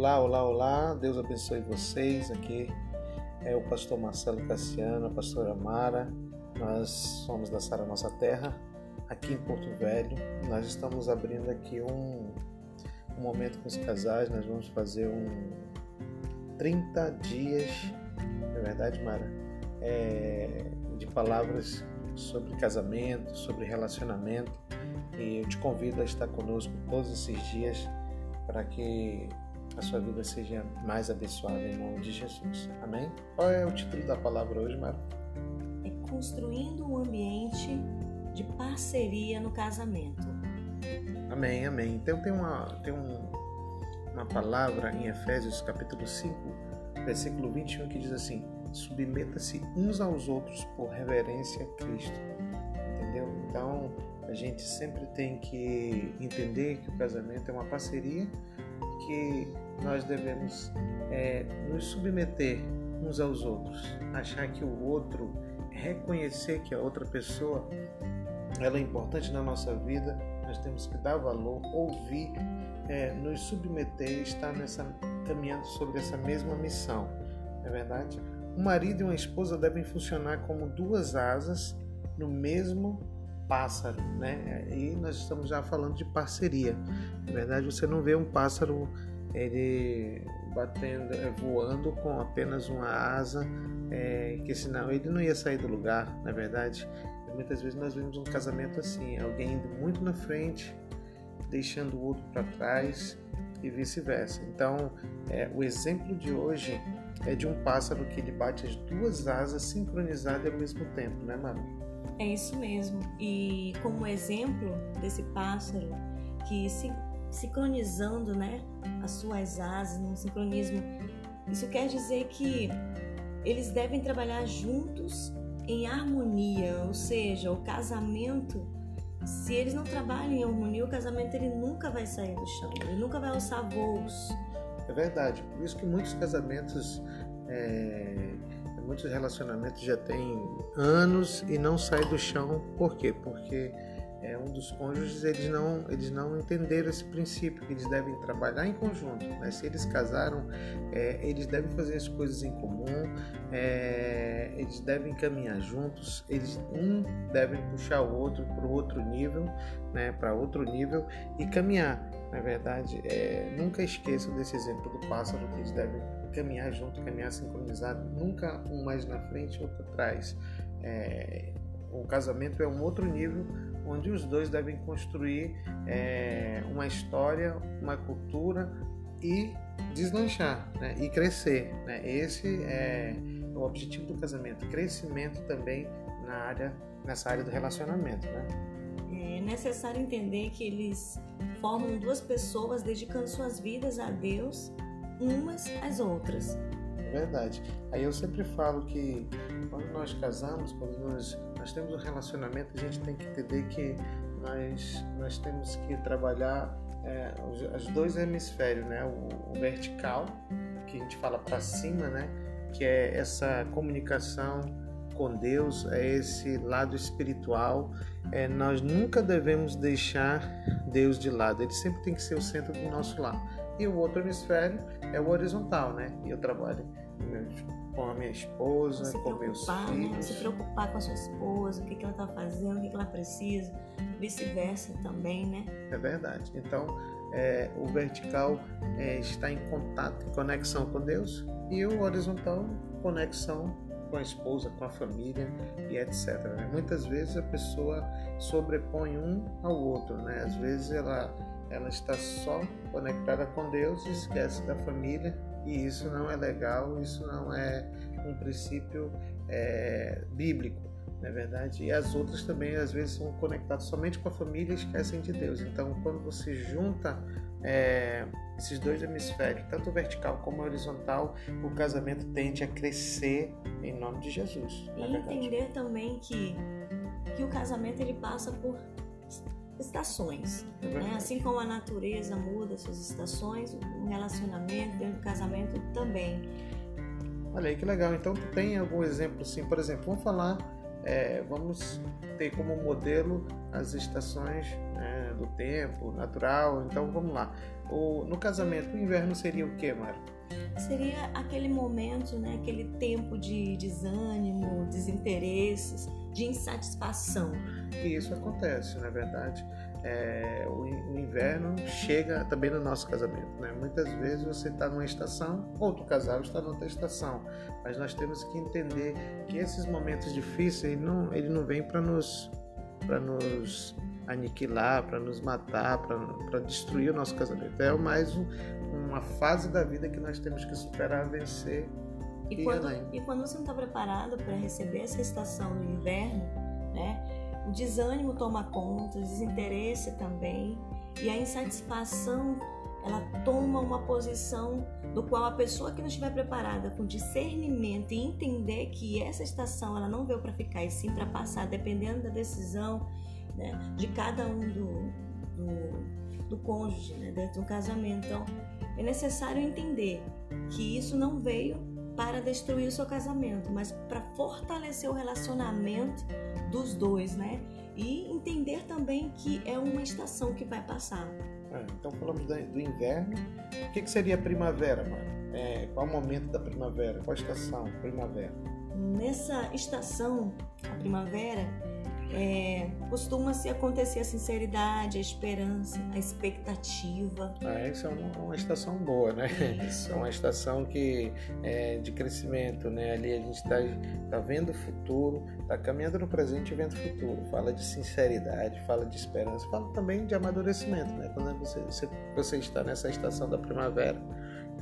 Olá, olá, olá. Deus abençoe vocês. Aqui é o pastor Marcelo Cassiano, a pastora Mara. Nós somos da Sara Nossa Terra, aqui em Porto Velho. Nós estamos abrindo aqui um, um momento com os casais. Nós vamos fazer um 30 dias, é verdade, Mara? É, de palavras sobre casamento, sobre relacionamento. E eu te convido a estar conosco todos esses dias para que a sua vida seja mais abençoada em nome de Jesus. Amém? Qual é o título da palavra hoje, Mara? É construindo um ambiente de parceria no casamento. Amém, amém. Então tem uma, tem um, uma palavra em Efésios capítulo 5, versículo 21 que diz assim: submeta-se uns aos outros por reverência a Cristo. Entendeu? Então a gente sempre tem que entender que o casamento é uma parceria que nós devemos é, nos submeter uns aos outros, achar que o outro, reconhecer que a outra pessoa ela é importante na nossa vida, nós temos que dar valor, ouvir, é, nos submeter, estar nessa caminhando sobre essa mesma missão, não é verdade? Um marido e uma esposa devem funcionar como duas asas no mesmo pássaro, né? E nós estamos já falando de parceria. Na verdade, você não vê um pássaro ele batendo, é, voando com apenas uma asa, é, que senão ele não ia sair do lugar. Na verdade, muitas vezes nós vemos um casamento assim, alguém indo muito na frente, deixando o outro para trás e vice-versa. Então, é, o exemplo de hoje é de um pássaro que ele bate as duas asas sincronizadas ao mesmo tempo, né, Maru? É isso mesmo. E como exemplo desse pássaro que se sincronizando, né, as suas asas num sincronismo, isso quer dizer que eles devem trabalhar juntos em harmonia, ou seja, o casamento, se eles não trabalham em harmonia, o casamento ele nunca vai sair do chão, ele nunca vai alçar voos. É verdade, por isso que muitos casamentos é muitos relacionamentos já têm anos e não sai do chão. Por quê? Porque é, um dos cônjuges eles não eles não entenderam esse princípio que eles devem trabalhar em conjunto né? se eles casaram é, eles devem fazer as coisas em comum é, eles devem caminhar juntos eles um devem puxar o outro para outro nível né para outro nível e caminhar na verdade é, nunca esqueçam desse exemplo do pássaro que eles devem caminhar junto, caminhar sincronizado, nunca um mais na frente, outro atrás. É, o casamento é um outro nível onde os dois devem construir é, uma história, uma cultura e deslanchar né? e crescer. Né? Esse é o objetivo do casamento, crescimento também na área, nessa área do relacionamento. Né? Necessário entender que eles formam duas pessoas dedicando suas vidas a Deus umas às outras. É verdade. Aí eu sempre falo que quando nós casamos, quando nós, nós temos um relacionamento, a gente tem que entender que nós, nós temos que trabalhar é, os, os, dois hemisférios, né? O, o vertical, que a gente fala para cima, né? Que é essa comunicação com Deus, é esse lado espiritual. É, nós nunca devemos deixar Deus de lado, ele sempre tem que ser o centro do nosso lar e o outro hemisfério é o horizontal, né? Eu trabalho com a minha esposa, se com meus né? filhos. Né? Se preocupar com a sua esposa, o que, que ela está fazendo, o que, que ela precisa, vice-versa também, né? É verdade. Então, é, o vertical é, está em contato, em conexão com Deus, e o horizontal, conexão com a esposa, com a família e etc. Né? Muitas vezes a pessoa sobrepõe um ao outro, né? Às vezes ela ela está só conectada com Deus e esquece da família e isso não é legal, isso não é um princípio é, bíblico, não é verdade? E as outras também às vezes são conectadas somente com a família e esquecem de Deus. Então, quando você junta é, esses dois hemisférios, tanto vertical como horizontal, o casamento tende a crescer em nome de Jesus. E entender também que que o casamento ele passa por estações. É né? Assim como a natureza muda suas estações, o relacionamento dentro do casamento também. Olha aí que legal. Então, tem algum exemplo assim? Por exemplo, vamos falar é, vamos ter como modelo as estações né, do tempo natural. Então vamos lá. O, no casamento, o inverno seria o que, Mara? Seria aquele momento, né, aquele tempo de desânimo, desinteresses, de insatisfação. E isso acontece, na é verdade. É, o, inverno chega também no nosso casamento. Né? Muitas vezes você está numa estação, outro casal está noutra estação, mas nós temos que entender que esses momentos difíceis ele não, ele não vem para nos, nos aniquilar, para nos matar, para destruir o nosso casamento. É mais um, uma fase da vida que nós temos que superar, vencer. E, e quando, e quando você não está preparado para receber essa estação do inverno, né? O desânimo toma conta, o desinteresse também, e a insatisfação ela toma uma posição do qual a pessoa que não estiver preparada com discernimento e entender que essa estação ela não veio para ficar e sim para passar, dependendo da decisão né, de cada um do, do, do cônjuge né, dentro do casamento. Então, é necessário entender que isso não veio para destruir o seu casamento, mas para fortalecer o relacionamento dos dois, né? E entender também que é uma estação que vai passar. É, então falamos do inverno. O que, que seria a primavera, mano? É, qual o momento da primavera? Qual a estação? Primavera. Nessa estação, a primavera, é, Costuma-se acontecer a sinceridade, a esperança, a expectativa. Ah, essa é uma, uma estação boa, né? Isso. É uma estação que é de crescimento, né? Ali a gente está tá vendo o futuro, está caminhando no presente e vendo o futuro. Fala de sinceridade, fala de esperança, fala também de amadurecimento, né? Quando você, você, você está nessa estação da primavera,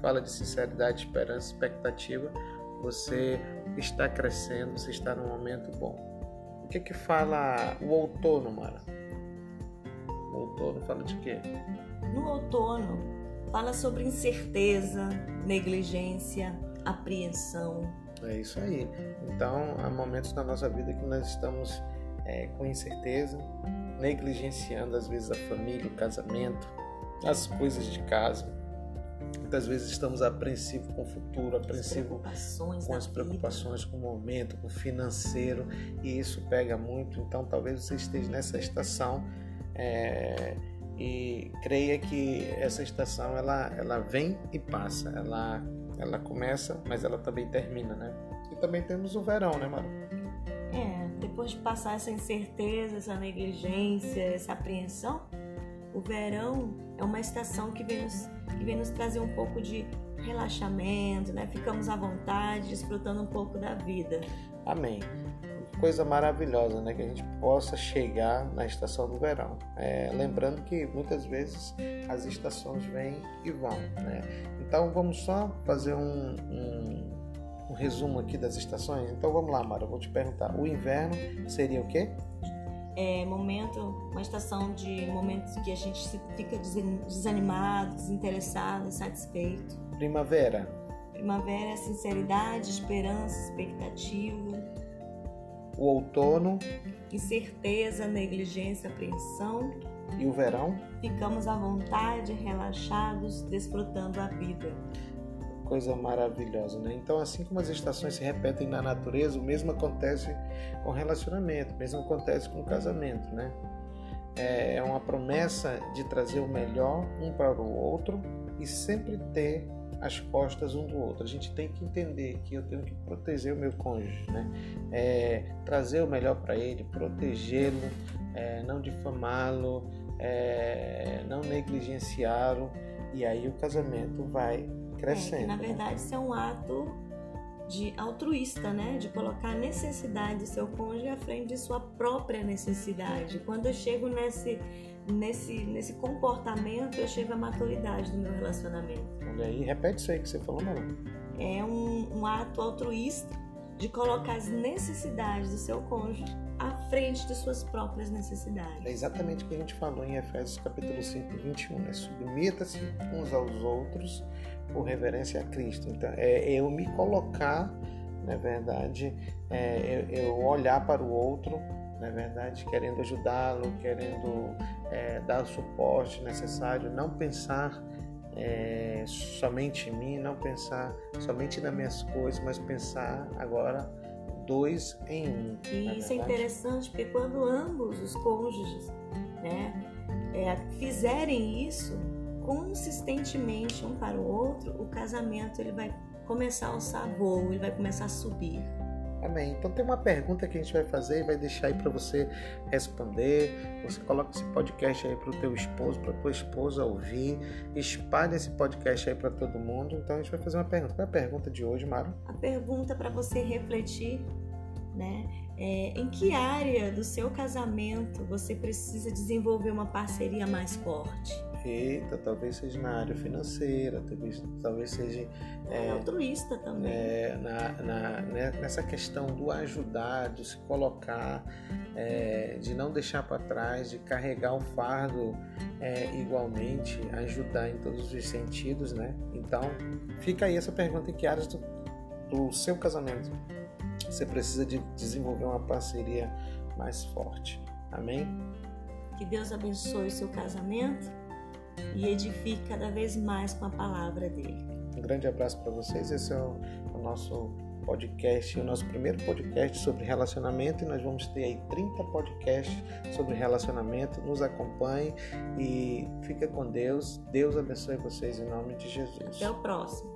fala de sinceridade, esperança, expectativa, você está crescendo, você está num momento bom. O que que fala o outono, Mara? O outono fala de quê? No outono, fala sobre incerteza, negligência, apreensão. É isso aí. Então, há momentos na nossa vida que nós estamos é, com incerteza, negligenciando às vezes a família, o casamento, as coisas de casa Muitas vezes estamos apreensivos com o futuro, apreensivos com as preocupações, vida. com o momento, com o financeiro, e isso pega muito. Então, talvez você esteja nessa estação é, e creia que essa estação ela, ela vem e passa, ela, ela começa, mas ela também termina, né? E também temos o verão, né, Maru? É, depois de passar essa incerteza, essa negligência, essa apreensão, o verão é uma estação que vem nos, que vem nos trazer um pouco de relaxamento, né? Ficamos à vontade, desfrutando um pouco da vida. Amém. Coisa maravilhosa, né? Que a gente possa chegar na estação do verão. É, lembrando que muitas vezes as estações vêm e vão, né? Então vamos só fazer um, um, um resumo aqui das estações. Então vamos lá, Mara, eu vou te perguntar. O inverno seria o quê? É, momento, uma estação de momentos que a gente fica desanimado, desinteressado, insatisfeito. Primavera. Primavera é sinceridade, esperança, expectativa. O outono. Incerteza, negligência, apreensão. E o verão? Ficamos à vontade, relaxados, desfrutando a vida coisa maravilhosa, né? Então, assim como as estações se repetem na natureza, o mesmo acontece com relacionamento, o mesmo acontece com casamento, né? É, é uma promessa de trazer o melhor um para o outro e sempre ter as costas um do outro. A gente tem que entender que eu tenho que proteger o meu cônjuge, né? É, trazer o melhor para ele, protegê-lo, é, não difamá-lo, é, não negligenciá-lo, e aí o casamento vai crescendo. É, que, na verdade, isso é um ato de altruísta, né? De colocar a necessidade do seu cônjuge à frente de sua própria necessidade. Quando eu chego nesse nesse nesse comportamento, eu chego à maturidade do meu relacionamento. Olha aí, repete isso aí que você falou, não? É um, um ato altruísta de colocar as necessidades do seu cônjuge à frente de suas próprias necessidades. É exatamente o que a gente falou em Efésios capítulo 5, 21, né? Submeta-se uns aos outros por reverência a Cristo. Então, é eu me colocar, na verdade, é, eu, olhar para o outro, na verdade, querendo ajudá-lo, querendo é, dar o suporte necessário, não pensar é, somente em mim, não pensar somente nas minhas coisas, mas pensar agora dois em um. E isso é interessante porque quando ambos os cônjuges né, é, fizerem isso consistentemente um para o outro, o casamento ele vai começar a alçar voo, ele vai começar a subir. Amém. Então tem uma pergunta que a gente vai fazer e vai deixar aí para você responder. Você coloca esse podcast aí para o teu esposo, para tua esposa ouvir. Espalhe esse podcast aí para todo mundo. Então a gente vai fazer uma pergunta. Qual é a pergunta de hoje, Mara? A pergunta para você refletir, né? É, em que área do seu casamento você precisa desenvolver uma parceria mais forte? Eita, talvez seja na área financeira, talvez, talvez seja. É, é altruísta também. É, na, na, né, nessa questão do ajudar, de se colocar, é, de não deixar para trás, de carregar o fardo é, igualmente, ajudar em todos os sentidos, né? Então, fica aí essa pergunta: em que áreas do, do seu casamento você precisa de desenvolver uma parceria mais forte? Amém? Que Deus abençoe o seu casamento e edifique cada vez mais com a palavra dele. Um grande abraço para vocês. Esse é o, o, nosso podcast, o nosso primeiro podcast sobre relacionamento e nós vamos ter aí 30 podcasts sobre relacionamento. Nos acompanhe e fica com Deus. Deus abençoe vocês em nome de Jesus. Até o próximo.